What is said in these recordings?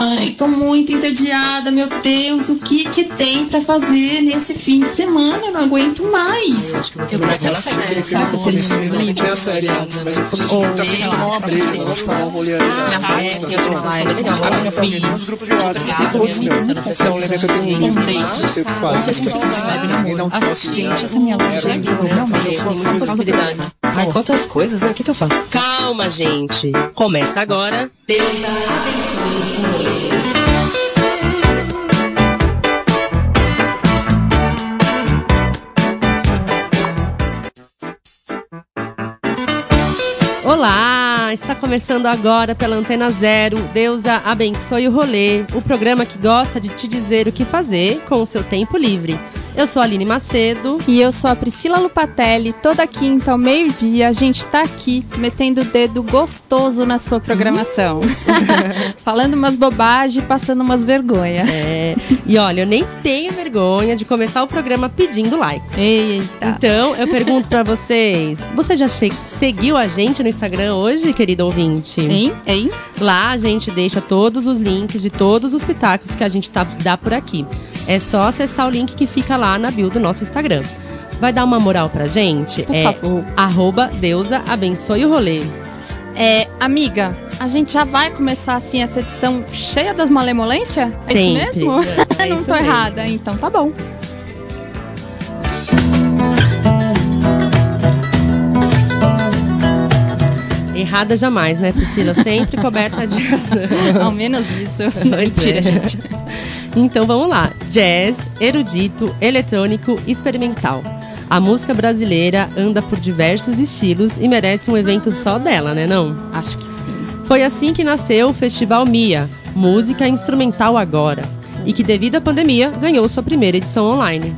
Ai, tô muito entediada, meu Deus, o que que tem pra fazer nesse fim de semana? Eu não aguento mais. acho que eu vou terminar aquela série. Eu termino livros? eu uma um. Ah, é, eu é legal. Ah, uns grupos de todos. Então, lembra que eu tenho um livro, não sei o que um essa minha loja é realmente possibilidades. Ai, quantas coisas, né? O que, que eu faço? Calma, gente. Começa agora. Deus abençoe o rolê. Olá! Está começando agora pela Antena Zero. Deusa abençoe o rolê, o programa que gosta de te dizer o que fazer com o seu tempo livre. Eu sou a Aline Macedo. E eu sou a Priscila Lupatelli. Toda quinta ao meio-dia a gente tá aqui metendo o dedo gostoso na sua programação. Falando umas bobagens e passando umas vergonhas. É, e olha, eu nem tenho vergonha de começar o programa pedindo likes. Eita. Então, eu pergunto pra vocês: você já seguiu a gente no Instagram hoje, querido ouvinte? Hein? Hein? Lá a gente deixa todos os links de todos os pitacos que a gente tá, dá por aqui. É só acessar o link que fica lá na bio do nosso Instagram. Vai dar uma moral pra gente? Por é favor. arroba Deusa abençoe o rolê. É, amiga, a gente já vai começar assim essa edição cheia das malemolências? É Sempre. isso mesmo? É Não isso tô errada, então tá bom. Errada jamais, né, Priscila? Sempre coberta de razão. Ao menos isso. Não, mentira, é. gente. Então vamos lá. Jazz, erudito, eletrônico, experimental. A música brasileira anda por diversos estilos e merece um evento só dela, né não? Acho que sim. Foi assim que nasceu o Festival Mia, Música Instrumental Agora, e que devido à pandemia ganhou sua primeira edição online.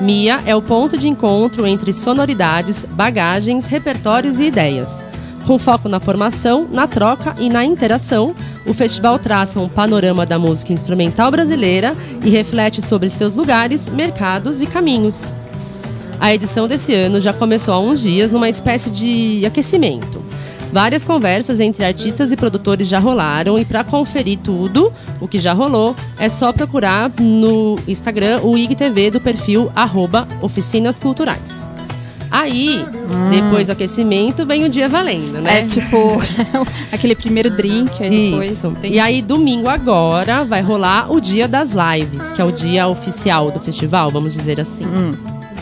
Mia é o ponto de encontro entre sonoridades, bagagens, repertórios e ideias. Com foco na formação, na troca e na interação, o festival traça um panorama da música instrumental brasileira e reflete sobre seus lugares, mercados e caminhos. A edição desse ano já começou há uns dias numa espécie de aquecimento. Várias conversas entre artistas e produtores já rolaram e para conferir tudo o que já rolou é só procurar no Instagram o IGTV do perfil arroba Oficinas Culturais. Aí, depois do aquecimento, vem o dia valendo, né? É tipo aquele primeiro drink, aí depois. Isso. E aí, domingo agora, vai rolar o dia das lives, que é o dia oficial do festival, vamos dizer assim.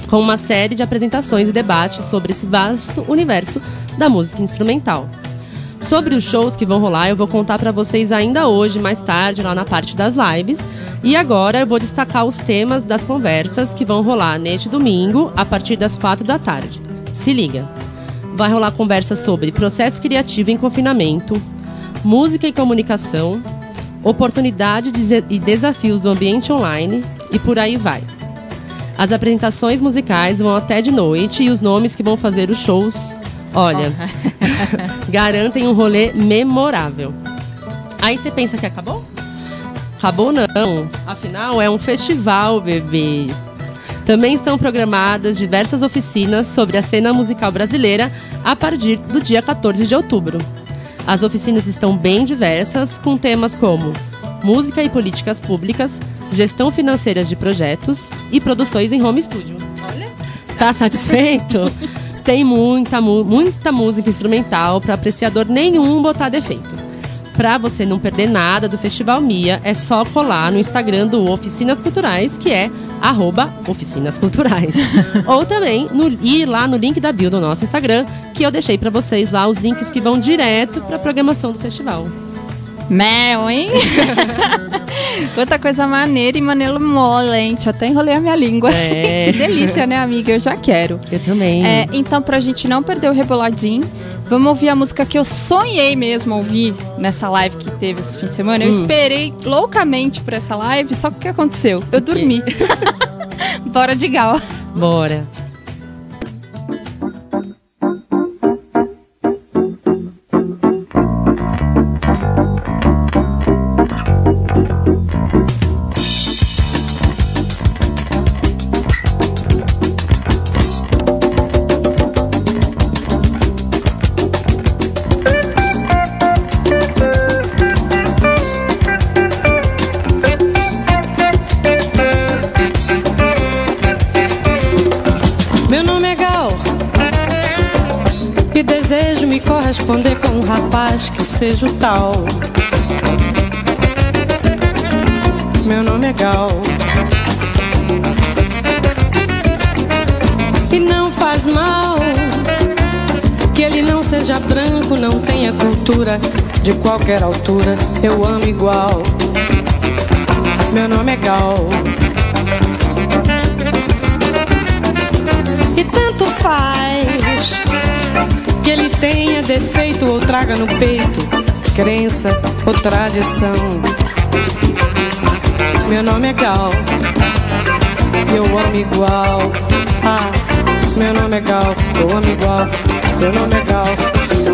Com uma série de apresentações e debates sobre esse vasto universo da música instrumental. Sobre os shows que vão rolar, eu vou contar pra vocês ainda hoje, mais tarde, lá na parte das lives. E agora eu vou destacar os temas das conversas que vão rolar neste domingo, a partir das quatro da tarde. Se liga! Vai rolar conversa sobre processo criativo em confinamento, música e comunicação, oportunidades e desafios do ambiente online e por aí vai. As apresentações musicais vão até de noite e os nomes que vão fazer os shows, olha, garantem um rolê memorável. Aí você pensa que acabou? Acabou não. Afinal, é um festival, bebê. Também estão programadas diversas oficinas sobre a cena musical brasileira a partir do dia 14 de outubro. As oficinas estão bem diversas, com temas como música e políticas públicas, gestão financeira de projetos e produções em home studio. Olha, tá satisfeito? Tem muita, mu- muita música instrumental para apreciador nenhum botar defeito. Para você não perder nada do Festival Mia, é só colar no Instagram do Oficinas Culturais, que é arroba Oficinas Culturais. Ou também no, ir lá no link da bio do nosso Instagram, que eu deixei para vocês lá os links que vão direto para a programação do festival. Mel, hein? Quanta coisa maneira e manemolente. Até enrolei a minha língua. É. que delícia, né, amiga? Eu já quero. Eu também. É, então, pra gente não perder o reboladinho, vamos ouvir a música que eu sonhei mesmo ouvir nessa live que teve esse fim de semana. Eu Hum. esperei loucamente por essa live, só que o que aconteceu? Eu dormi. Bora de gal. Bora. Seja o tal. Meu nome é Gal. E não faz mal que ele não seja branco, não tenha cultura de qualquer altura. Eu amo igual. Meu nome é Gal. E tanto faz defeito ou traga no peito crença ou tradição. Meu nome é Gal. Eu amo igual. Ah, meu nome é Gal. Eu amo igual. Meu nome é Gal.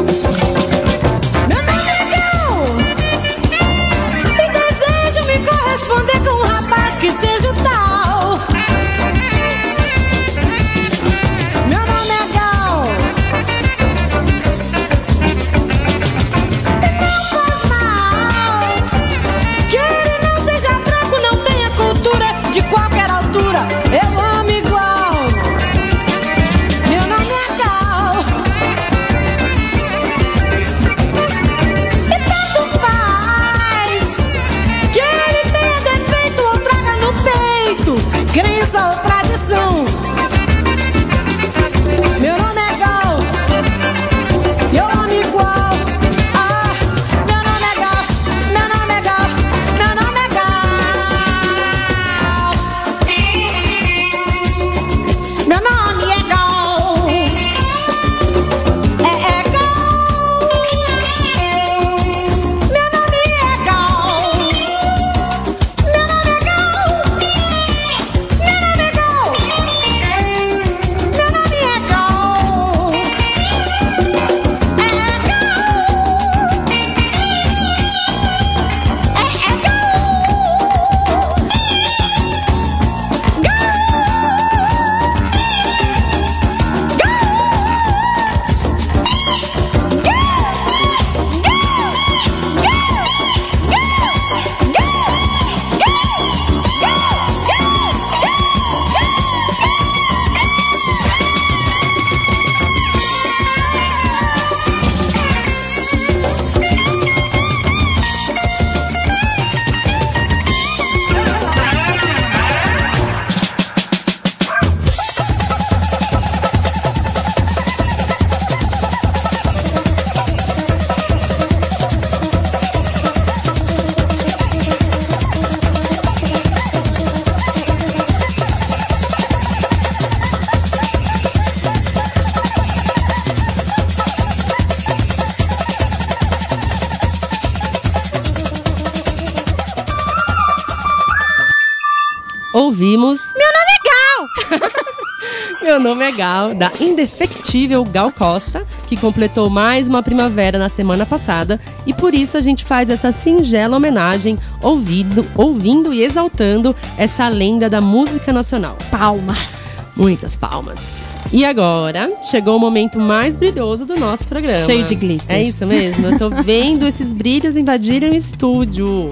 Nome é Gal, da indefectível Gal Costa, que completou mais uma primavera na semana passada e por isso a gente faz essa singela homenagem, ouvindo, ouvindo e exaltando essa lenda da música nacional. Palmas. Muitas palmas. E agora chegou o momento mais brilhoso do nosso programa. Cheio de glitter. É isso mesmo. Eu tô vendo esses brilhos invadirem o estúdio.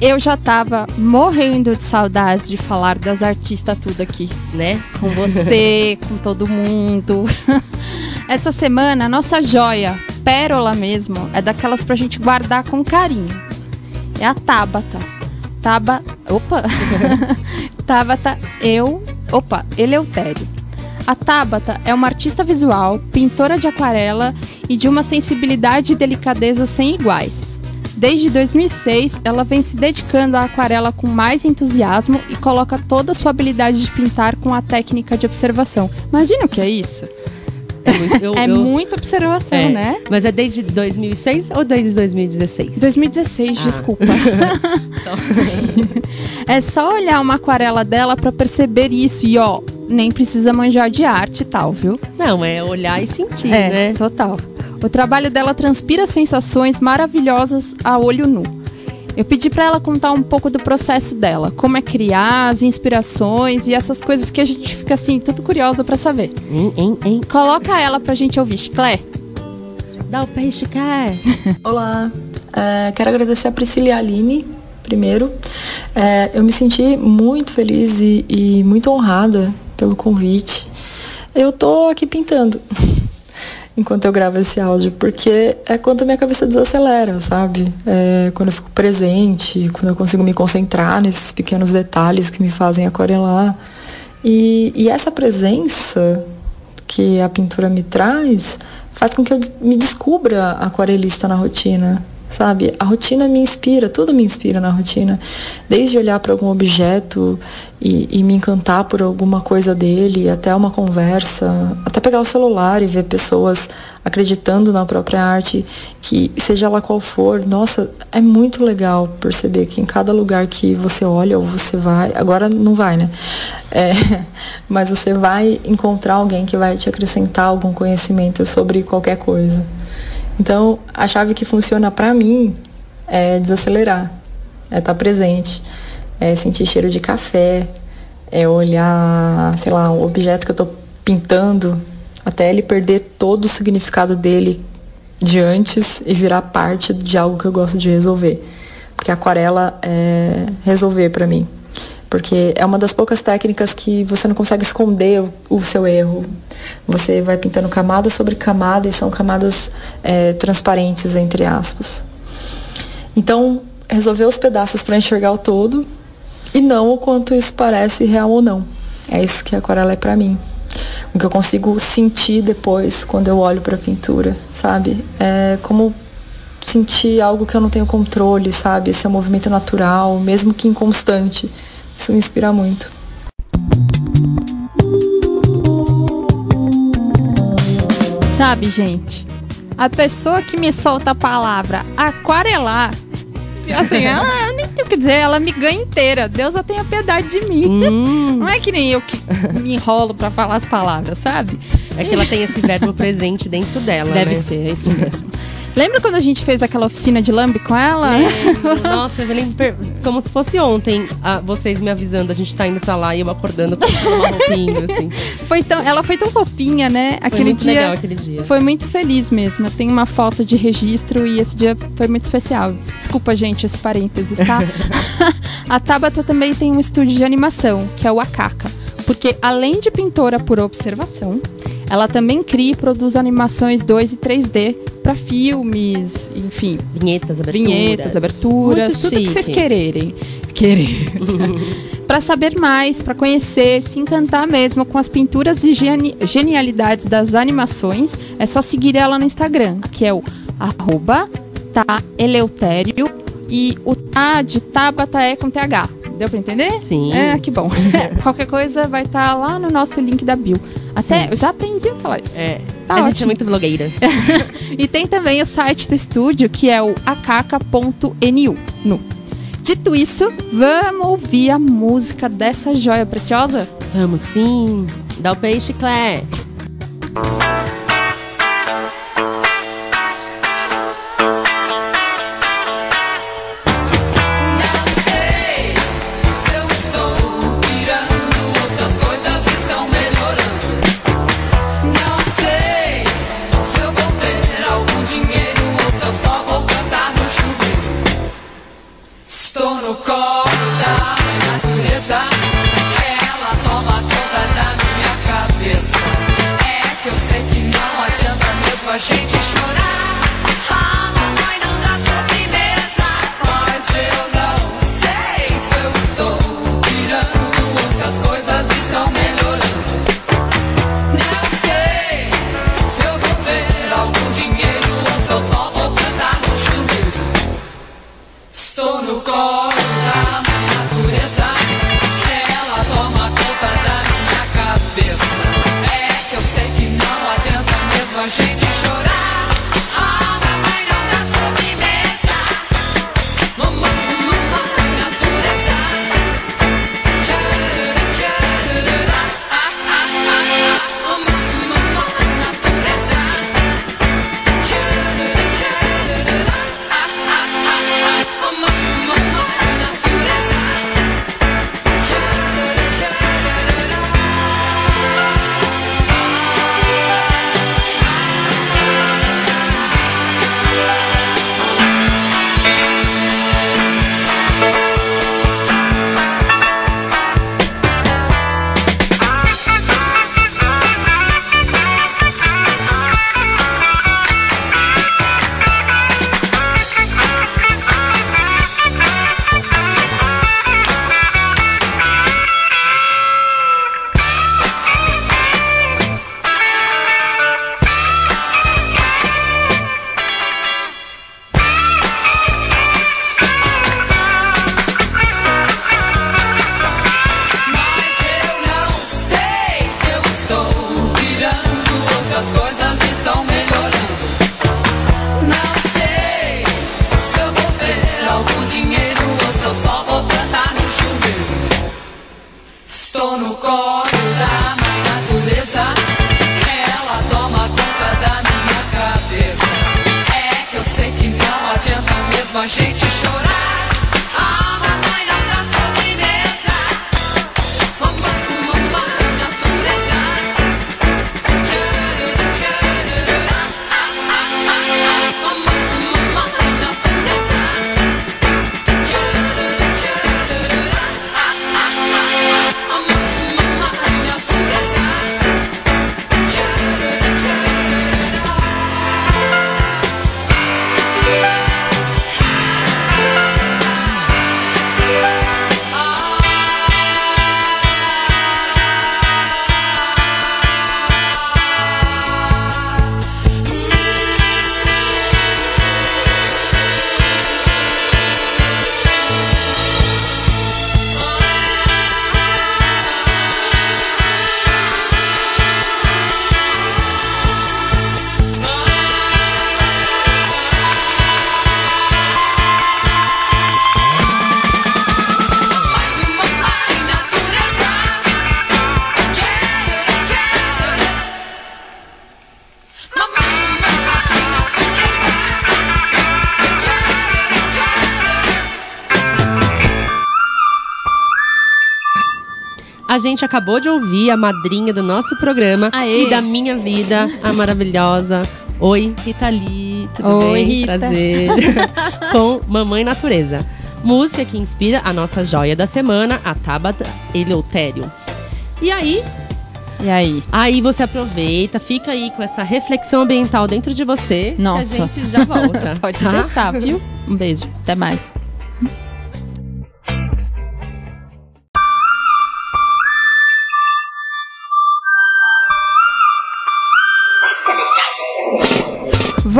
Eu já tava morrendo de saudades de falar das artistas tudo aqui. Né? Com você, com todo mundo. Essa semana, a nossa joia, pérola mesmo, é daquelas pra gente guardar com carinho. É a Tabata. Taba. Opa! Tabata, eu. Opa, Eleutério. A Tabata é uma artista visual, pintora de aquarela e de uma sensibilidade e delicadeza sem iguais. Desde 2006, ela vem se dedicando à aquarela com mais entusiasmo e coloca toda a sua habilidade de pintar com a técnica de observação. Imagina o que é isso? É, muito, eu- é eu- muita observação, é. né? Mas é desde 2006 ou desde 2016? 2016, Ah. desculpa. Só- É só olhar uma aquarela dela pra perceber isso e ó, nem precisa manjar de arte e tal, viu? Não, é olhar e sentir, é, né? total. O trabalho dela transpira sensações maravilhosas a olho nu. Eu pedi pra ela contar um pouco do processo dela, como é criar, as inspirações e essas coisas que a gente fica assim, tudo curiosa pra saber. Hein, hein, hein? Coloca ela pra gente ouvir, Chiclé. Dá o peixe, quer. Olá, É, quero agradecer a Priscila e a Aline, primeiro. É, eu me senti muito feliz e, e muito honrada pelo convite. Eu tô aqui pintando enquanto eu gravo esse áudio, porque é quando a minha cabeça desacelera, sabe? É quando eu fico presente, quando eu consigo me concentrar nesses pequenos detalhes que me fazem aquarelar. E, e essa presença que a pintura me traz faz com que eu me descubra aquarelista na rotina sabe? A rotina me inspira, tudo me inspira na rotina. Desde olhar para algum objeto e, e, me encantar por alguma coisa dele, até uma conversa, até pegar o celular e ver pessoas acreditando na própria arte, que seja lá qual for, nossa, é muito legal perceber que em cada lugar que você olha ou você vai, agora não vai, né? É, mas você vai encontrar alguém que vai te acrescentar algum conhecimento sobre qualquer coisa. Então, a chave que funciona para mim é desacelerar, é estar tá presente, é sentir cheiro de café, é olhar, sei lá, um objeto que eu estou pintando até ele perder todo o significado dele de antes e virar parte de algo que eu gosto de resolver. Porque aquarela é resolver para mim. Porque é uma das poucas técnicas que você não consegue esconder o, o seu erro. Você vai pintando camada sobre camada e são camadas é, transparentes, entre aspas. Então, resolver os pedaços para enxergar o todo e não o quanto isso parece real ou não. É isso que a aquarela é para mim. O que eu consigo sentir depois quando eu olho para a pintura, sabe? É como sentir algo que eu não tenho controle, sabe? Esse é um movimento natural, mesmo que inconstante. Isso me inspira muito. Sabe, gente? A pessoa que me solta a palavra aquarelar, assim, ela nem tem o que dizer, ela me ganha inteira. Deus a tenha piedade de mim. Hum. Não é que nem eu que me enrolo para falar as palavras, sabe? É que ela tem esse verbo presente dentro dela. Deve né? ser, é isso mesmo. Lembra quando a gente fez aquela oficina de lambe com ela? Lembro. Nossa, eu lembro como se fosse ontem, a, vocês me avisando, a gente tá indo pra lá e eu acordando com uma roupinha, assim. Foi tão, ela foi tão fofinha, né? Aquele foi muito dia. Legal aquele dia. Foi muito feliz mesmo. Eu tenho uma foto de registro e esse dia foi muito especial. Desculpa, gente, esse parênteses, tá? a Tabata também tem um estúdio de animação, que é o Akaka. Porque além de pintora por observação, ela também cria e produz animações 2 e 3D para filmes, enfim. Vinhetas, aberturas. Vinhetas, aberturas, Muito tudo chique. que vocês quererem. Querer. para saber mais, para conhecer, se encantar mesmo com as pinturas e geni genialidades das animações, é só seguir ela no Instagram, que é o arroba tá eleutério e o tá de Tabata é com TH. Deu pra entender? Sim. É, que bom. Qualquer coisa vai estar tá lá no nosso link da bio. Até, Sim. eu já aprendi a falar isso. É, tá a ótimo. gente é muito blogueira. e tem também o site do estúdio, que é o acaca.nu. Dito isso, vamos ouvir a música dessa joia preciosa? Vamos sim. Dá o peixe, Claire. no colo da natureza. Ela toma conta da minha cabeça. É que eu sei que não adianta mesmo a gente chorar. A gente acabou de ouvir a madrinha do nosso programa Aê. e da minha vida, a maravilhosa. Oi, Rita Lee, tudo Oi, bem? Rita. Prazer. Com Mamãe Natureza. Música que inspira a nossa joia da semana, a Tabata Eleutério. E aí, E aí? aí você aproveita, fica aí com essa reflexão ambiental dentro de você. Nossa. A gente já volta. Pode tá? deixar, viu? Um beijo. Até mais.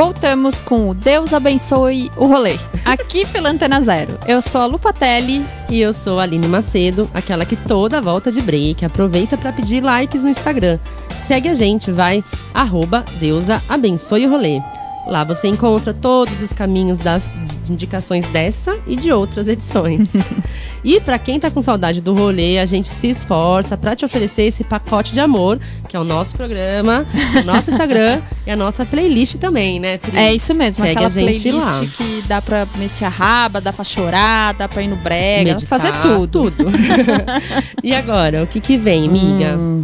Voltamos com o Deus abençoe o rolê. Aqui pela Antena Zero. Eu sou a Lupatelli. E eu sou a Aline Macedo, aquela que toda volta de break aproveita para pedir likes no Instagram. Segue a gente, vai, arroba deusa abençoe o rolê. Lá você encontra todos os caminhos das indicações dessa e de outras edições. e para quem tá com saudade do rolê, a gente se esforça para te oferecer esse pacote de amor, que é o nosso programa, o nosso Instagram e a nossa playlist também, né? Pri? É isso mesmo, Segue aquela a gente playlist lá. que dá pra mexer a raba, dá pra chorar, dá pra ir no brega, Meditar, fazer tudo. tudo. e agora, o que que vem, amiga? Hum.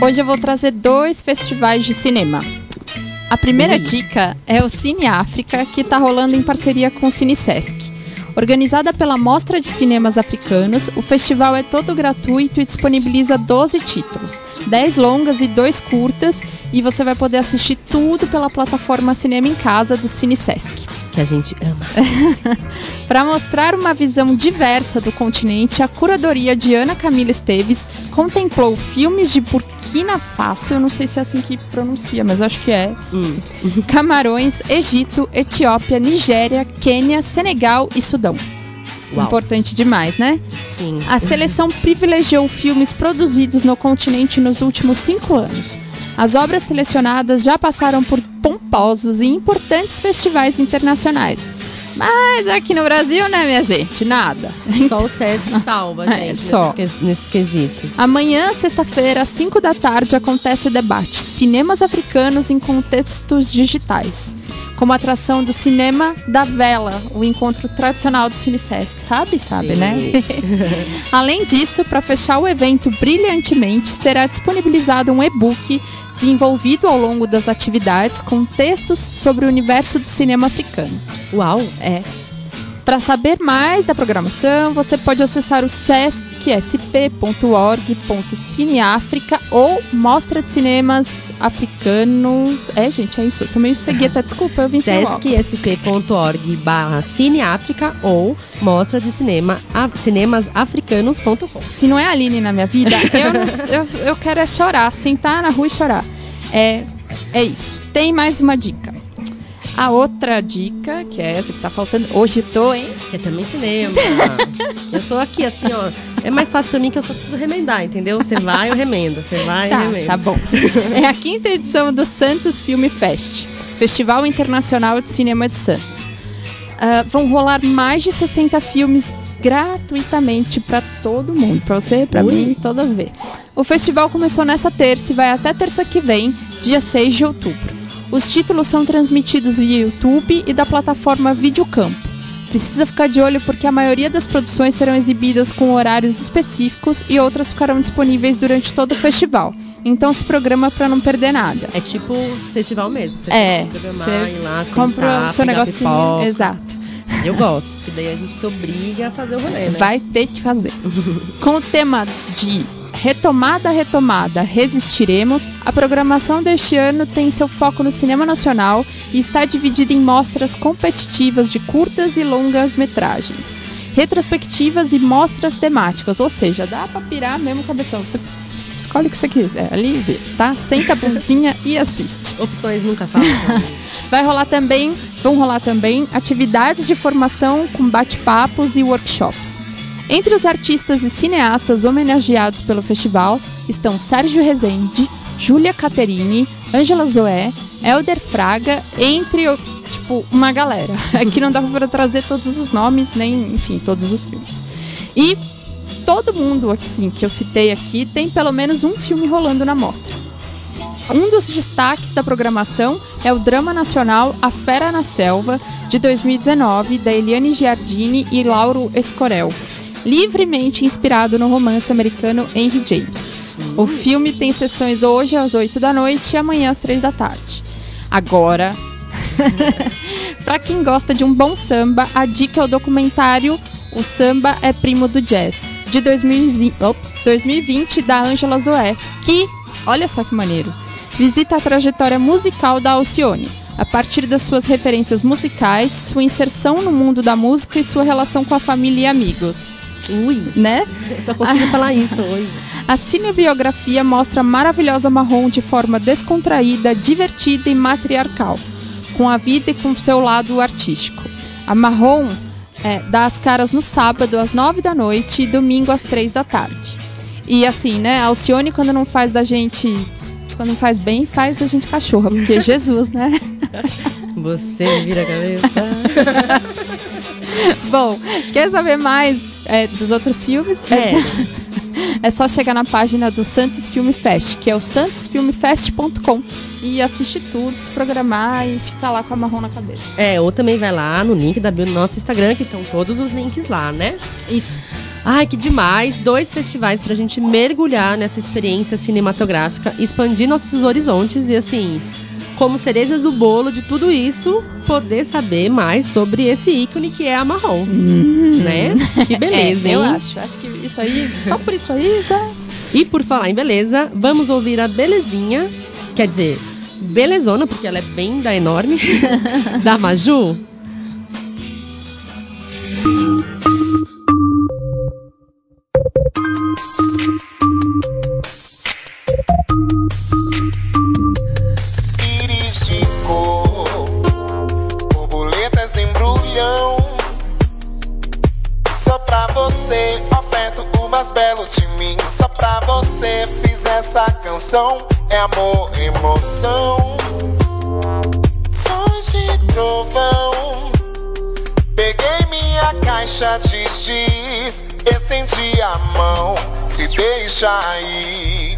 Hoje eu vou trazer dois festivais de cinema. A primeira Ui. dica é o Cine África, que está rolando em parceria com o Cine Sesc. Organizada pela Mostra de Cinemas Africanos, o festival é todo gratuito e disponibiliza 12 títulos, 10 longas e 2 curtas, e você vai poder assistir tudo pela plataforma Cinema em Casa do Cine Sesc. Que a gente ama. Para mostrar uma visão diversa do continente, a curadoria de Ana Camila Esteves contemplou filmes de Burkina Faso, eu não sei se é assim que pronuncia, mas acho que é. Camarões, Egito, Etiópia, Nigéria, Quênia, Senegal e Sudão. Uau. Importante demais, né? Sim. A seleção privilegiou filmes produzidos no continente nos últimos cinco anos. As obras selecionadas já passaram por pomposos e importantes festivais internacionais. Mas aqui no Brasil, né, minha gente? Nada. Só o Sesc salva, É, gente, só. nesses, nesses quesitos. Amanhã, sexta-feira, às 5 da tarde, acontece o debate Cinemas Africanos em Contextos Digitais. Como atração do cinema da vela, o encontro tradicional do Cine Sesc. Sabe? Sabe, Sim. né? Além disso, para fechar o evento brilhantemente, será disponibilizado um e-book desenvolvido ao longo das atividades com textos sobre o universo do cinema africano. Uau! É. Para saber mais da programação, você pode acessar o sesc.org.cineafrica ou Mostra de Cinemas Africanos. É, gente, é isso. Eu tomei cegueta, desculpa, eu vim sescsp.org barra cineáfrica ou mostra de cinema a, cinemasafricanos.com. Se não é a Aline na minha vida, eu, não- eu, eu quero é chorar, sentar na rua e chorar. É, é isso. Tem mais uma dica. A outra dica, que é essa que tá faltando. Hoje tô, hein? Que é também cinema. eu tô aqui assim, ó. É mais fácil pra mim que eu só preciso remendar, entendeu? Você vai, eu remendo. Você vai, eu Tá, remendo. tá bom. É a quinta edição do Santos Film Fest, Festival Internacional de Cinema de Santos. Ah, vão rolar mais de 60 filmes gratuitamente para todo mundo, para você, para mim, todas ver. O festival começou nessa terça e vai até terça que vem, dia 6 de outubro. Os títulos são transmitidos via YouTube e da plataforma Videocampo. Precisa ficar de olho porque a maioria das produções serão exibidas com horários específicos e outras ficarão disponíveis durante todo o festival. Então se programa para não perder nada. É tipo festival mesmo. Você É, você lá, compra sentar, o seu negocinho. Exato. Eu gosto, que daí a gente se obriga a fazer o rolê, né? Vai ter que fazer. Com o tema de Retomada, Retomada, Resistiremos, a programação deste ano tem seu foco no cinema nacional e está dividida em mostras competitivas de curtas e longas metragens, retrospectivas e mostras temáticas, ou seja, dá pra pirar mesmo cabeção. Você escolhe o que você quiser, ali e vê, tá? Senta a bundinha e assiste. Opções nunca faltam. Vai rolar também, vão rolar também atividades de formação com bate-papos e workshops. Entre os artistas e cineastas homenageados pelo festival estão Sérgio Rezende, Júlia Caterini, Ângela Zoé, Elder Fraga, entre tipo uma galera. Aqui não dá para trazer todos os nomes, nem, enfim, todos os filmes. E todo mundo assim que eu citei aqui tem pelo menos um filme rolando na mostra. Um dos destaques da programação é o drama nacional A Fera na Selva, de 2019, da Eliane Giardini e Lauro Escorel, livremente inspirado no romance americano Henry James. O filme tem sessões hoje às 8 da noite e amanhã às 3 da tarde. Agora, Pra quem gosta de um bom samba, a dica é o documentário O Samba é Primo do Jazz, de 2020, ops, 2020 da Ângela Zoé, que, olha só que maneiro, visita a trajetória musical da Alcione, a partir das suas referências musicais, sua inserção no mundo da música e sua relação com a família e amigos. Ui, Né? eu só consigo falar isso hoje. A cinebiografia mostra a maravilhosa Marrom de forma descontraída, divertida e matriarcal, com a vida e com seu lado artístico. A Marrom é, dá as caras no sábado às nove da noite e domingo às três da tarde. E assim, né? A Alcione, quando não faz da gente. Quando não faz bem, faz da gente cachorra, porque Jesus, né? Você vira a cabeça. Bom, quer saber mais é, dos outros filmes? É. É só chegar na página do Santos Filme Fest, que é o santosfilmefest.com e assistir tudo, se programar e ficar lá com a marrom na cabeça. É, ou também vai lá no link da bio no nosso Instagram, que estão todos os links lá, né? Isso. Ai, que demais! Dois festivais pra gente mergulhar nessa experiência cinematográfica, expandir nossos horizontes e, assim, como cerejas do bolo de tudo isso, poder saber mais sobre esse ícone que é a Marrom. Né? Que beleza, é, hein? eu acho. Acho que isso aí, só por isso aí já. E por falar em beleza, vamos ouvir a belezinha, quer dizer, belezona, porque ela é bem da enorme, da Maju. Caixa de giz, estendi a mão, se deixa aí.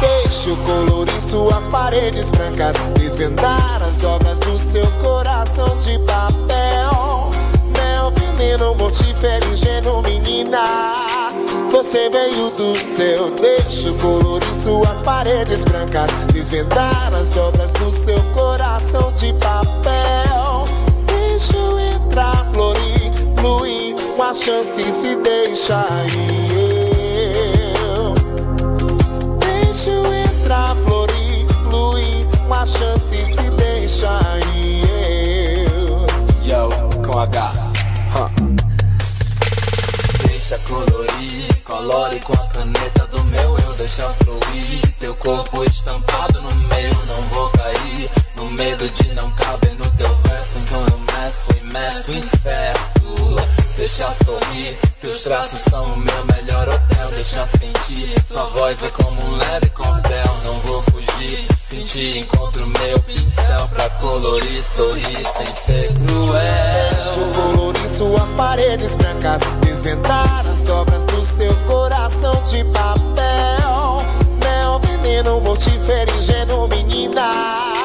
Deixo colorir suas paredes brancas, desvendar as dobras do seu coração de papel. Mel, veneno, mortífero, ingênuo, menina. Você veio do céu, deixo colorir suas paredes brancas, desvendar as dobras do seu coração de papel. Deixo entrar, florir, fluir, uma chance se deixa aí. Eu Deixa eu entrar, florir, fluir, uma chance se deixa aí. Eu Yo, com H. Huh. Deixa colorir, colore com a caneta do meu eu, deixa fluir. Teu corpo estampado no meio, não vou cair. No medo de não caber no teu verso, então eu meço e meço incerto. Deixa sorrir, teus traços são o meu melhor hotel. Deixa sentir, tua voz é como um leve cordel. Não vou fugir, sentir, encontro meu pincel pra colorir, sorrir sem ser cruel. Deixo colorir suas paredes brancas, desvendar as dobras do seu coração de papel. Mel, veneno, mortífero, ingênuo, menina.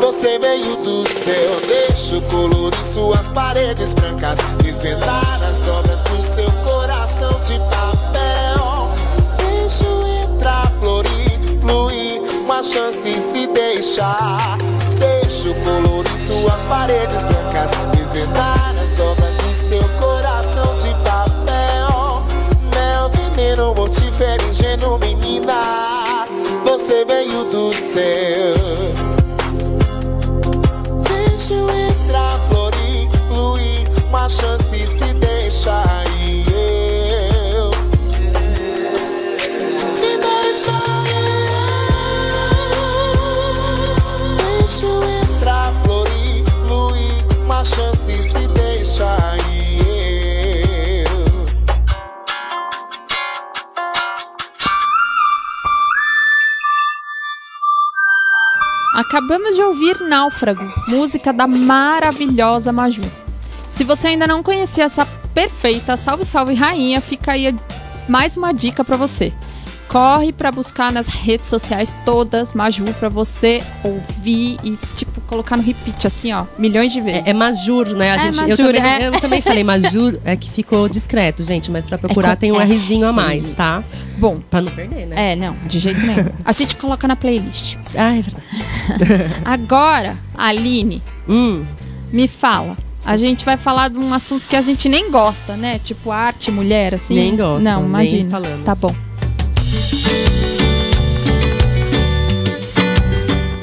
Você veio do céu, deixo colorir suas paredes brancas, desvendar as dobras do seu Acabamos de ouvir Náufrago, música da maravilhosa Maju. Se você ainda não conhecia essa perfeita salve salve rainha, fica aí mais uma dica pra você. Corre pra buscar nas redes sociais todas, Maju, pra você ouvir e, tipo, colocar no repeat, assim, ó, milhões de vezes. É, é Majur, né? A É, gente, eu, Majur, também, é. eu também falei Majur, é que ficou discreto, gente, mas pra procurar co- tem um é. Rzinho a mais, tá? Bom, Pra não perder, né? é, não, de jeito nenhum. A gente coloca na playlist. Ah, é verdade. Agora, Aline, Hum, me fala. A gente vai falar de um assunto que a gente nem gosta, né? Tipo arte, mulher, assim. Nem gosta, Não, nem imagina. falamos. Tá bom.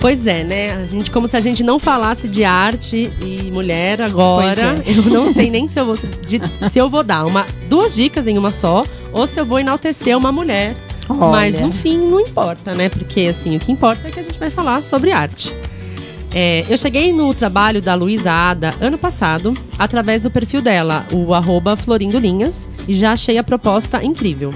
Pois é, né? A gente, como se a gente não falasse de arte e mulher agora. Pois Eu não sei nem se eu vou, se eu vou dar uma, duas dicas em uma só ou se eu vou enaltecer uma mulher. Olha. Mas no fim não importa, né? Porque assim, o que importa é que a gente vai falar sobre arte. É, eu cheguei no trabalho da Luísa Ada ano passado, através do perfil dela, o arroba Florindolinhas, e já achei a proposta incrível.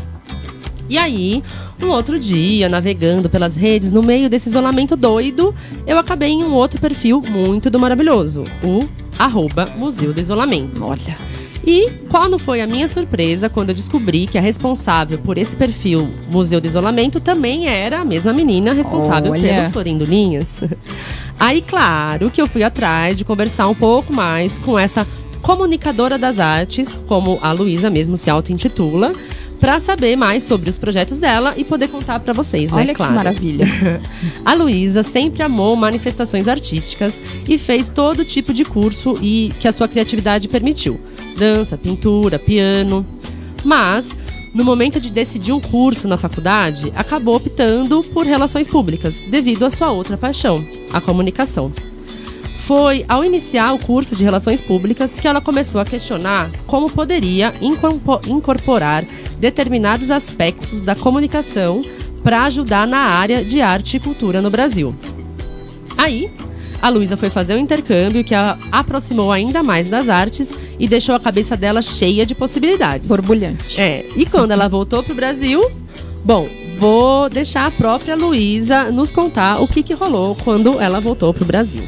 E aí, um outro dia, navegando pelas redes, no meio desse isolamento doido, eu acabei em um outro perfil muito do maravilhoso, o arroba Museu do Isolamento. Olha. E qual não foi a minha surpresa quando eu descobri que a responsável por esse perfil Museu do Isolamento também era a mesma menina responsável Olha. pelo Florindo Linhas. Aí, claro que eu fui atrás de conversar um pouco mais com essa comunicadora das artes, como a Luísa mesmo se auto-intitula, para saber mais sobre os projetos dela e poder contar para vocês, né? Olha que Claro. maravilha. A Luísa sempre amou manifestações artísticas e fez todo tipo de curso e que a sua criatividade permitiu. Dança, pintura, piano. Mas, no momento de decidir um curso na faculdade, acabou optando por relações públicas, devido à sua outra paixão, a comunicação. Foi ao iniciar o curso de Relações Públicas que ela começou a questionar como poderia incorpo- incorporar determinados aspectos da comunicação para ajudar na área de arte e cultura no Brasil. Aí, a Luísa foi fazer um intercâmbio que a aproximou ainda mais das artes e deixou a cabeça dela cheia de possibilidades. Borbulhante. É, e quando ela voltou pro Brasil, bom, vou deixar a própria Luísa nos contar o que, que rolou quando ela voltou pro Brasil.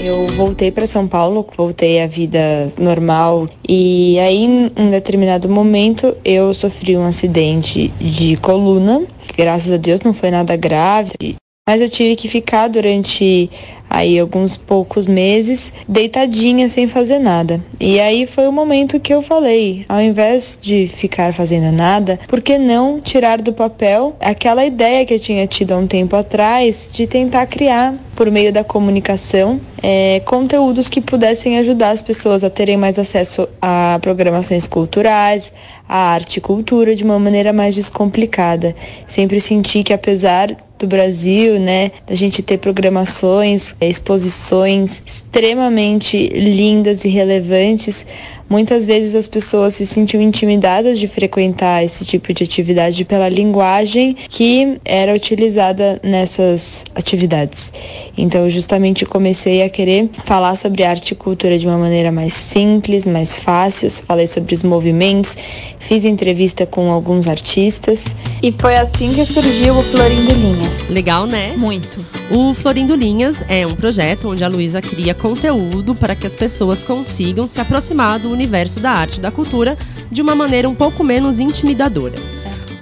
Eu voltei para São Paulo, voltei à vida normal e aí em um determinado momento eu sofri um acidente de coluna. Graças a Deus não foi nada grave, mas eu tive que ficar durante aí alguns poucos meses deitadinha sem fazer nada. E aí foi o momento que eu falei, ao invés de ficar fazendo nada, por que não tirar do papel aquela ideia que eu tinha tido há um tempo atrás de tentar criar por meio da comunicação é, conteúdos que pudessem ajudar as pessoas a terem mais acesso a programações culturais, a arte e cultura de uma maneira mais descomplicada. Sempre senti que apesar do Brasil, né, da gente ter programações, eh, exposições extremamente lindas e relevantes, muitas vezes as pessoas se sentiam intimidadas de frequentar esse tipo de atividade pela linguagem que era utilizada nessas atividades. Então, eu justamente comecei a querer falar sobre arte e cultura de uma maneira mais simples, mais fácil. Falei sobre os movimentos, fiz entrevista com alguns artistas e foi assim que surgiu o Florindo Linhas. Legal, né? Muito. O Florindo Linhas é um projeto onde a Luísa cria conteúdo para que as pessoas consigam se aproximar do universo da arte e da cultura de uma maneira um pouco menos intimidadora.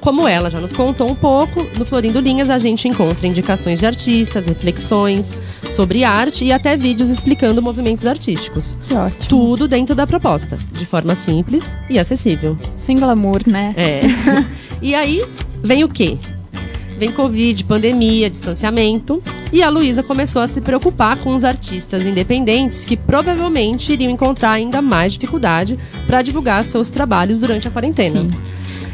Como ela já nos contou um pouco, no Florindo Linhas a gente encontra indicações de artistas, reflexões sobre arte e até vídeos explicando movimentos artísticos. Que ótimo. Tudo dentro da proposta, de forma simples e acessível. Sem glamour, né? É. e aí vem o quê? Vem Covid, pandemia, distanciamento. E a Luísa começou a se preocupar com os artistas independentes que provavelmente iriam encontrar ainda mais dificuldade para divulgar seus trabalhos durante a quarentena. Sim.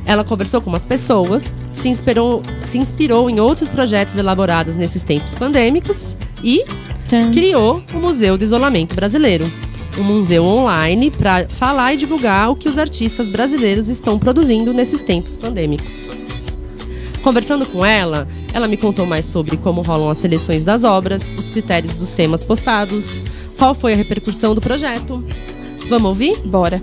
Ela conversou com umas pessoas, se inspirou, se inspirou em outros projetos elaborados nesses tempos pandêmicos e Tchan. criou o Museu do Isolamento Brasileiro. Um museu online para falar e divulgar o que os artistas brasileiros estão produzindo nesses tempos pandêmicos. Conversando com ela, ela me contou mais sobre como rolam as seleções das obras, os critérios dos temas postados, qual foi a repercussão do projeto. Vamos ouvir? Bora.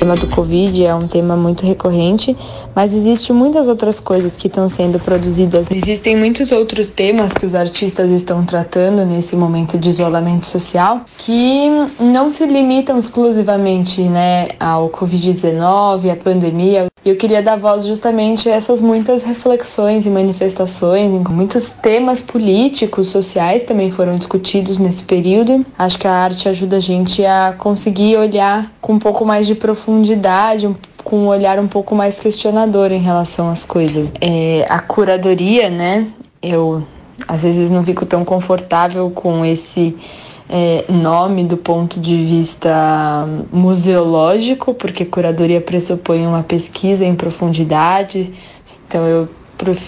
Tema do Covid é um tema muito recorrente, mas existe muitas outras coisas que estão sendo produzidas. Existem muitos outros temas que os artistas estão tratando nesse momento de isolamento social que não se limitam exclusivamente né, ao Covid-19, à pandemia. Eu queria dar voz justamente a essas muitas reflexões e manifestações, muitos temas políticos, sociais também foram discutidos nesse período. Acho que a arte ajuda a gente a conseguir olhar com um pouco mais de profundidade, com um olhar um pouco mais questionador em relação às coisas. É, a curadoria, né? Eu às vezes não fico tão confortável com esse é, nome do ponto de vista museológico, porque curadoria pressupõe uma pesquisa em profundidade. Então eu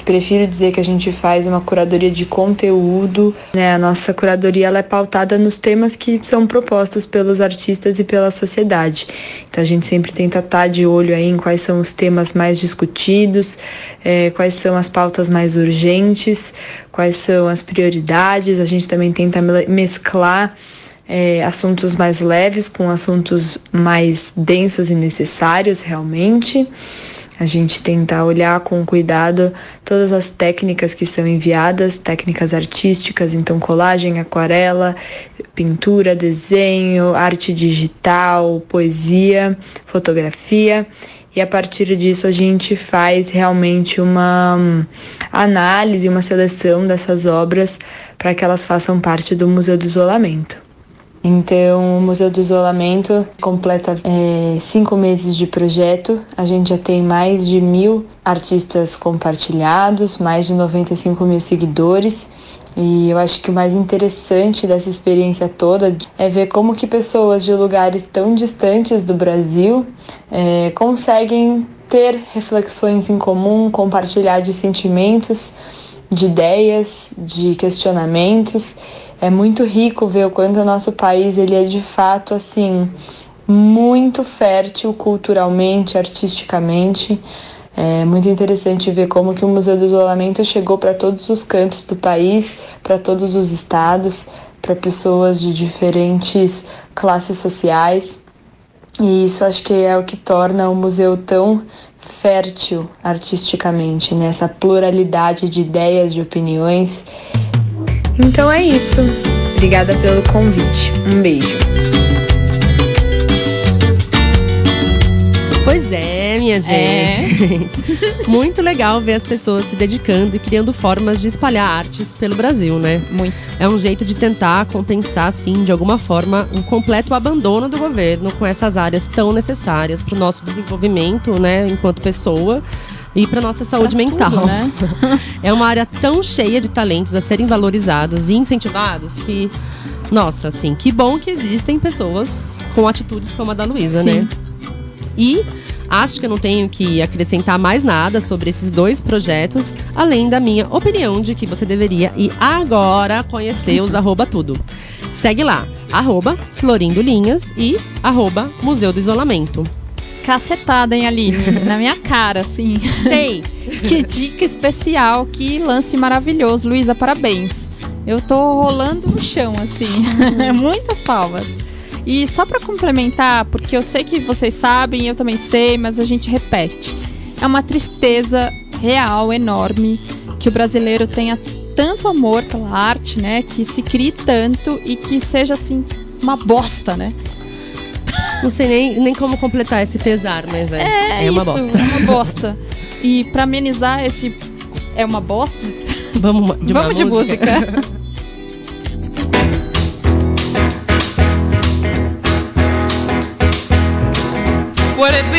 prefiro dizer que a gente faz uma curadoria de conteúdo. Né? A nossa curadoria ela é pautada nos temas que são propostos pelos artistas e pela sociedade. Então a gente sempre tenta estar de olho aí em quais são os temas mais discutidos, é, quais são as pautas mais urgentes, quais são as prioridades. A gente também tenta mesclar é, assuntos mais leves com assuntos mais densos e necessários realmente a gente tentar olhar com cuidado todas as técnicas que são enviadas, técnicas artísticas, então colagem, aquarela, pintura, desenho, arte digital, poesia, fotografia. E a partir disso a gente faz realmente uma hum, análise, uma seleção dessas obras para que elas façam parte do Museu do Isolamento. Então, o Museu do Isolamento completa é, cinco meses de projeto. A gente já tem mais de mil artistas compartilhados, mais de 95 mil seguidores. E eu acho que o mais interessante dessa experiência toda é ver como que pessoas de lugares tão distantes do Brasil é, conseguem ter reflexões em comum, compartilhar de sentimentos, de ideias, de questionamentos é muito rico ver o quanto o nosso país ele é de fato assim muito fértil culturalmente, artisticamente. É muito interessante ver como que o Museu do Isolamento chegou para todos os cantos do país, para todos os estados, para pessoas de diferentes classes sociais. E isso acho que é o que torna o museu tão fértil artisticamente, nessa né? pluralidade de ideias, de opiniões. Então é isso. Obrigada pelo convite. Um beijo. Pois é, minha gente. É. Muito legal ver as pessoas se dedicando e criando formas de espalhar artes pelo Brasil, né? Muito. É um jeito de tentar compensar, assim, de alguma forma, um completo abandono do governo com essas áreas tão necessárias para o nosso desenvolvimento, né, enquanto pessoa e para nossa saúde pra mental. Tudo, né? é uma área tão cheia de talentos a serem valorizados e incentivados que, nossa, assim, que bom que existem pessoas com atitudes como a da Luísa, né? E acho que eu não tenho que acrescentar mais nada sobre esses dois projetos, além da minha opinião de que você deveria ir agora conhecer os arroba tudo. Segue lá, arroba Florindo Linhas e arroba Museu do Isolamento cacetada, hein, Aline? Na minha cara, assim. Tem. que dica especial, que lance maravilhoso. Luísa, parabéns. Eu tô rolando no chão, assim. Muitas palmas. E só para complementar, porque eu sei que vocês sabem, eu também sei, mas a gente repete. É uma tristeza real, enorme, que o brasileiro tenha tanto amor pela arte, né? Que se crie tanto e que seja assim uma bosta, né? Não sei nem, nem como completar esse pesar, mas é, é, é uma isso, bosta. É uma bosta. E para amenizar esse é uma bosta, vamos de, vamos de música. música. Would it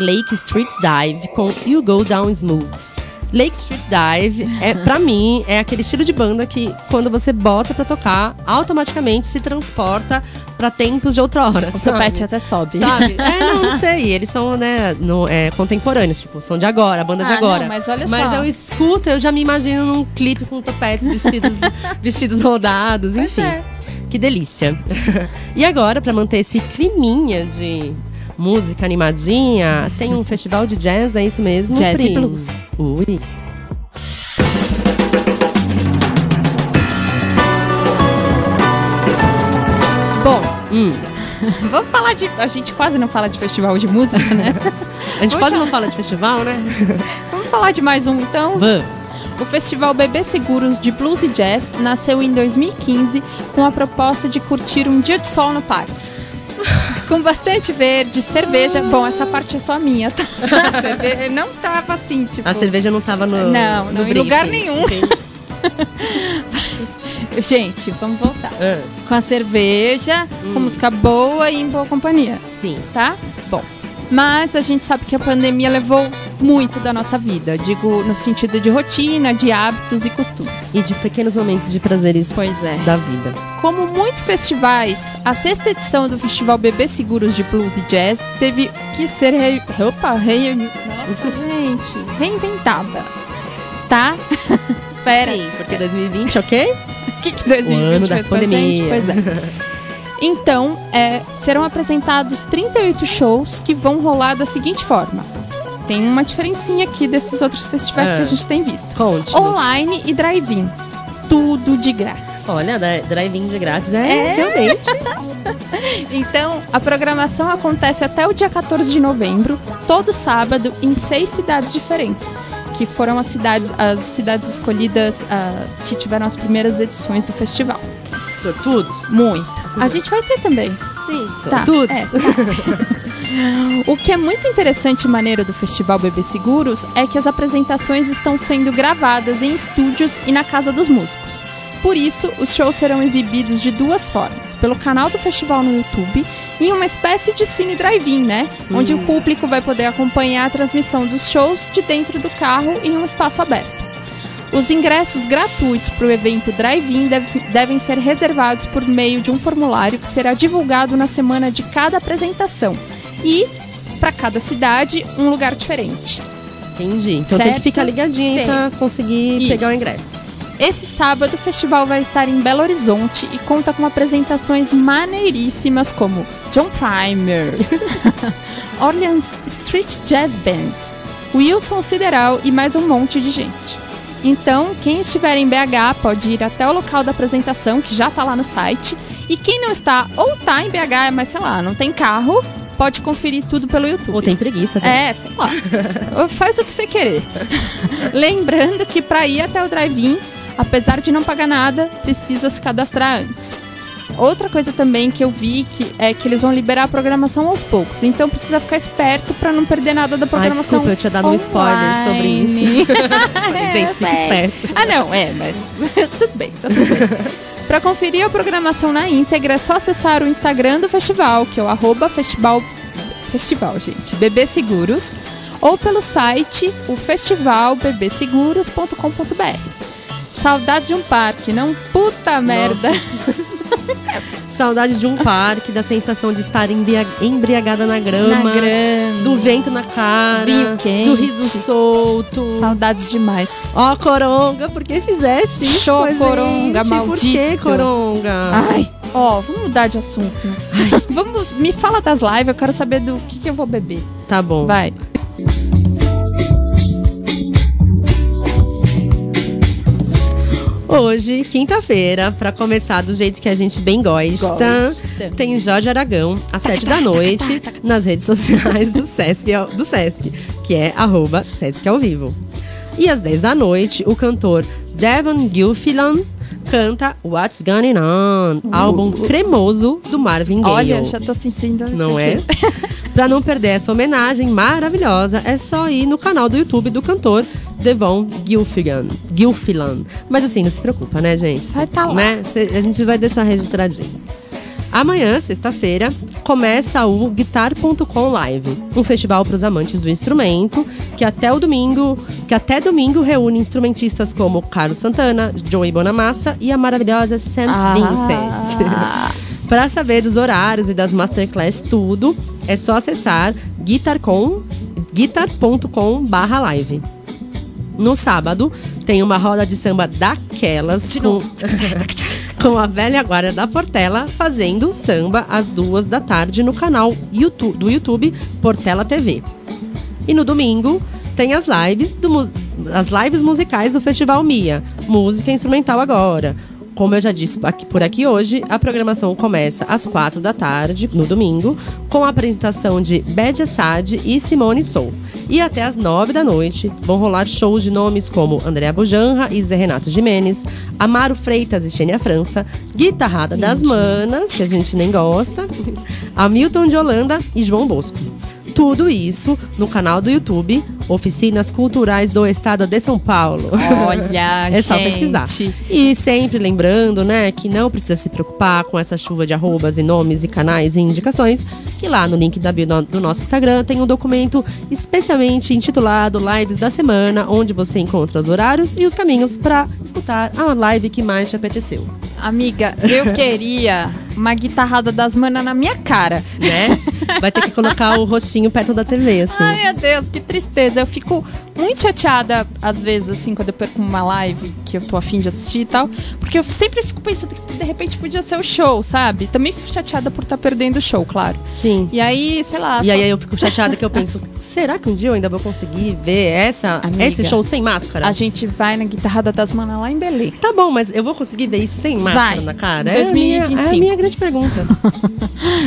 Lake Street Dive com You Go Down Smooth. Lake Street Dive, é, pra mim, é aquele estilo de banda que, quando você bota pra tocar, automaticamente se transporta pra tempos de outrora. O sabe? topete até sobe. Sabe? É, não, não sei. Eles são, né, no, é, contemporâneos, tipo, são de agora, a banda de Ah, agora. não, mas olha Mas só. eu escuto, eu já me imagino num clipe com topetes vestidos, vestidos rodados, enfim. é. Que delícia. e agora, pra manter esse climinha de música animadinha, tem um festival de jazz, é isso mesmo? Jazz e Pri? blues. Ui. Bom, Hum. vamos falar de. A gente quase não fala de festival de música, né? A gente Vamos quase não fala de festival, né? Vamos falar de mais um então? Vamos. O Festival Bebê Seguros de Blues e Jazz nasceu em 2015 com a proposta de curtir um dia de sol no parque. Com bastante verde, cerveja. Bom, essa parte é só minha, tá? A cerveja não tava assim, tipo. A cerveja não tava no. Não, no não, em lugar nenhum. Gente, vamos voltar. Ah, Com a cerveja, com música boa e em boa companhia, sim. tá? Bom. Mas a gente sabe que a pandemia levou muito da nossa vida. Digo, no sentido de rotina, de hábitos e costumes. E de pequenos momentos de prazeres é. da vida. Como muitos festivais, a sexta edição do Festival Bebê Seguros de Blues e Jazz teve que ser re... Opa, re... Nossa, gente, reinventada. Tá? Pera. Sim, porque 2020, ok? O que, que O 2020 ano da fez com a gente? pandemia. Pois é. Então, é, serão apresentados 38 shows que vão rolar da seguinte forma. Tem uma diferencinha aqui desses outros festivais Ah. que a gente tem visto. Conte. Online e drive-in. Tudo de grátis. Olha, drive-in de grátis é, realmente. Então, a programação acontece até o dia 14 de novembro, todo sábado, em seis cidades diferentes. Que foram as cidades, as cidades escolhidas ah, que tiveram as primeiras edições do festival. Sortudos? Muito. A gente vai ter também. Sim, Tá, sortudos. é, O que é muito interessante e maneiro do Festival Bebê Seguros é que as apresentações estão sendo gravadas em estúdios e na casa dos músicos. Por isso, os shows serão exibidos de duas formas: pelo canal do festival no YouTube e em uma espécie de cine drive-in, né? Onde o público vai poder acompanhar a transmissão dos shows de dentro do carro em um espaço aberto. Os ingressos gratuitos para o evento Drive-In deve- devem ser reservados por meio de um formulário que será divulgado na semana de cada apresentação. E, para cada cidade, um lugar diferente. Entendi. Então tem que Certo? ficar ligadinho pra conseguir Isso. pegar o ingresso. Esse sábado o festival vai estar em Belo Horizonte e conta com apresentações maneiríssimas como John Primer, Orleans Street Jazz Band, Wilson Sideral e mais um monte de gente. Então, quem estiver em BH pode ir até o local da apresentação, que já tá lá no site. E quem não está, ou tá em BH, mas sei lá, não tem carro, pode conferir tudo pelo YouTube. Ou tem preguiça. né? É, sei lá. Faz o que você querer. Lembrando que para ir até o drive-in, apesar de não pagar nada, precisa se cadastrar antes. Outra coisa também que eu vi que é que eles vão liberar a programação aos poucos. Então precisa ficar esperto para não perder nada da programação. desculpa, eu tinha dado um spoiler sobre online. isso. Gente, fica esperto. Ah, não, é, mas tudo bem, tá tudo bem. Para conferir a programação na íntegra, é só acessar o Instagram do festival, que é o arroba festival, festival, gente, BB Seguros, ou pelo site, o festivalbbseguros.com.br. Saudade de um parque, não puta merda. Saudade de um parque, da sensação de estar embria- embriagada na grama. Na grama. Do vento na cara. Do riso solto. Saudades demais. Ó, Coronga, por que fizeste isso? Show, Coronga, gente? Por que, maldito. Coronga? Ai, ó, vamos mudar de assunto. Vamos, me fala das lives, eu quero saber do que, que eu vou beber. Tá bom. Vai. Hoje, quinta-feira, pra começar do jeito que a gente bem gosta, Gosta. tem Jorge Aragão, às sete da noite, nas redes sociais do Sesc, do Sesc que é arroba Sesc ao vivo. E às 10 da noite, o cantor Devon Gilfillan canta What's Going On, álbum cremoso do Marvin Gaye. Olha, já tô sentindo. Não é? Pra não perder essa homenagem maravilhosa, é só ir no canal do YouTube do cantor Devon Gilfillan. Gilfillan. Mas assim, não se preocupa, né, gente? Vai tá lá. Né? A gente vai deixar registradinho. Amanhã, sexta-feira, começa o Guitar.com Live, um festival para os amantes do instrumento, que até o domingo, que até domingo reúne instrumentistas como Carlos Santana, Joey Bonamassa e a maravilhosa Sam Ah. Vincent. Para saber dos horários e das masterclass tudo, é só acessar guitar.com guitar.com/live. No sábado, tem uma roda de samba daquelas com, com a velha guarda da Portela fazendo samba às duas da tarde no canal YouTube- do YouTube Portela TV. E no domingo tem as lives, do, as lives musicais do Festival Mia, música instrumental agora. Como eu já disse aqui- por aqui hoje, a programação começa às quatro da tarde, no domingo, com a apresentação de Bad Assad e Simone Sou. E até às nove da noite vão rolar shows de nomes como Andréa Bujanra e Zé Renato Jimenez, Amaro Freitas e Xenia França, Guitarrada das Manas, que a gente nem gosta, Hamilton de Holanda e João Bosco. Tudo isso no canal do YouTube Oficinas Culturais do Estado de São Paulo. Olha, é só gente. pesquisar. E sempre lembrando, né, que não precisa se preocupar com essa chuva de arrobas e nomes e canais e indicações, que lá no link da bio do nosso Instagram tem um documento especialmente intitulado Lives da Semana, onde você encontra os horários e os caminhos para escutar a live que mais te apeteceu. Amiga, eu queria uma guitarrada das manas na minha cara. Né? Vai ter que colocar o rostinho perto da TV, assim. Ai, meu Deus, que tristeza. Eu fico muito chateada, às vezes, assim, quando eu perco uma live que eu tô afim de assistir e tal. Porque eu sempre fico pensando que de repente podia ser o show, sabe? Também fico chateada por estar perdendo o show, claro. Sim. E aí, sei lá. E só- aí eu fico chateada que eu penso, será que um dia eu ainda vou conseguir ver essa, Amiga, esse show sem máscara? A gente vai na guitarrada das manas lá em Belém. Tá bom, mas eu vou conseguir ver isso sem máscara Vai, na cara? em É a minha- 2025. É a minha grande pergunta.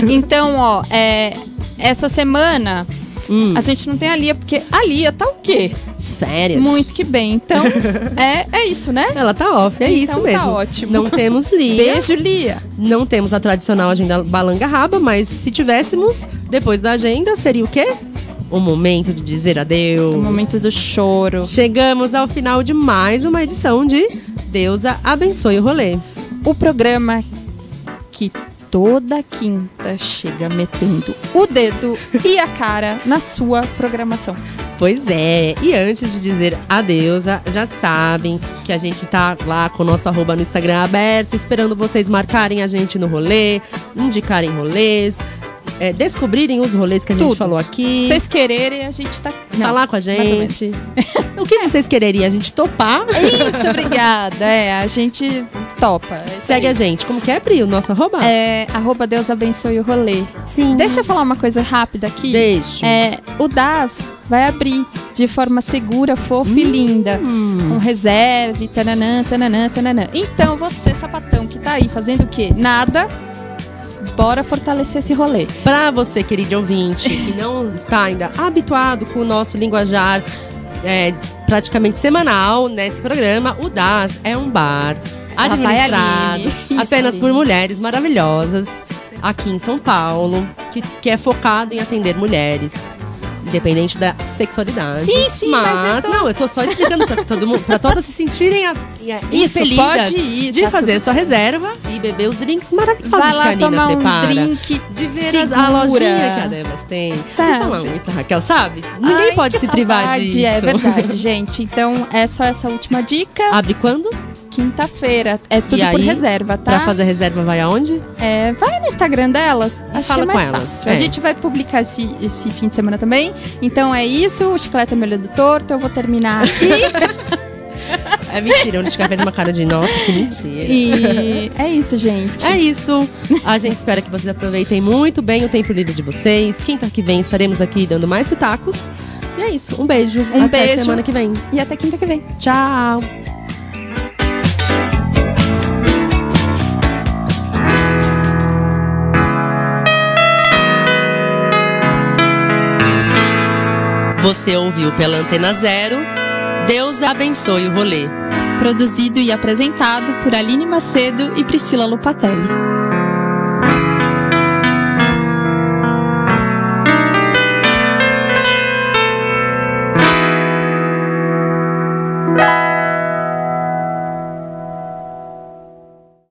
Então, ó, é, essa semana Hum. a gente não tem a Lia, porque a Lia tá o quê? Férias. Muito que bem. Então, é, é isso, né? Ela tá off, é Então isso tá mesmo. ótimo. Não temos Lia. Beijo, Lia. Não temos a tradicional agenda balanga raba, mas se tivéssemos, depois da agenda, seria o quê? O momento de dizer adeus. O momento do choro. Chegamos ao final de mais uma edição de Deusa Abençoe o Rolê. O programa que toda quinta chega metendo o dedo e a cara na sua programação. Pois é, e antes de dizer adeus, já sabem que a gente tá lá com o nosso arroba no Instagram aberto, esperando vocês marcarem a gente no rolê, indicarem rolês, é, descobrirem os rolês que a gente Tudo. falou aqui. vocês quererem, a gente tá. Não, falar com a gente. o que vocês quereriam? A gente topar? Isso, obrigada. É, a gente topa. É Segue aí. a gente. Como que é, Pri? O nosso arroba? É, arroba Deus abençoe o rolê. Sim. Deixa eu falar uma coisa rápida aqui. Deixa. É, o DAS vai abrir de forma segura, fofa e linda. Com reserva, tananã, tananã, tananã. Então, você, sapatão, que tá aí fazendo o quê? Nada. Bora fortalecer esse rolê. Pra você, querido ouvinte, que não está ainda habituado com o nosso linguajar é, praticamente semanal nesse programa, o DAS é um bar administrado. Isso, apenas por mulheres maravilhosas aqui em São Paulo, que, que é focado em atender mulheres. Independente da sexualidade. Sim, sim, mas eu tô- não, eu tô só explicando pra todo mundo, pra todas se sentirem a, a, Isso, impelidas pode ir, de tá fazer tudo- sua reserva e beber os drinks maravilhosos Vai que a lá Nina tomar um prepara. drink De ver as- a segura. lojinha que a Devas tem. De Sabe? falar um pra Raquel, sabe? Ninguém Ai, pode se privar saudade, disso. É verdade, gente. Então, é só essa última dica. Abre quando? Quinta-feira. É tudo E por aí, reserva, tá? Pra fazer reserva vai aonde? É, vai no Instagram delas. Acho fala que é mais com elas, fácil. é. A gente vai publicar esse, esse fim de semana também. Então é isso. O chiclete é melhor do torto. Eu vou terminar aqui. É mentira, o Nitka fez uma cara de nossa, que mentira. e é isso, gente. É isso. A gente espera que vocês aproveitem muito bem o tempo livre de vocês. Quinta que vem estaremos aqui dando mais pitacos. E é isso. Um beijo. Um Até beijo. semana que vem. E até quinta que vem. Tchau. Você ouviu pela Antena Zero. Deus abençoe o rolê. Produzido e apresentado por Aline Macedo e Priscila Lupatelli.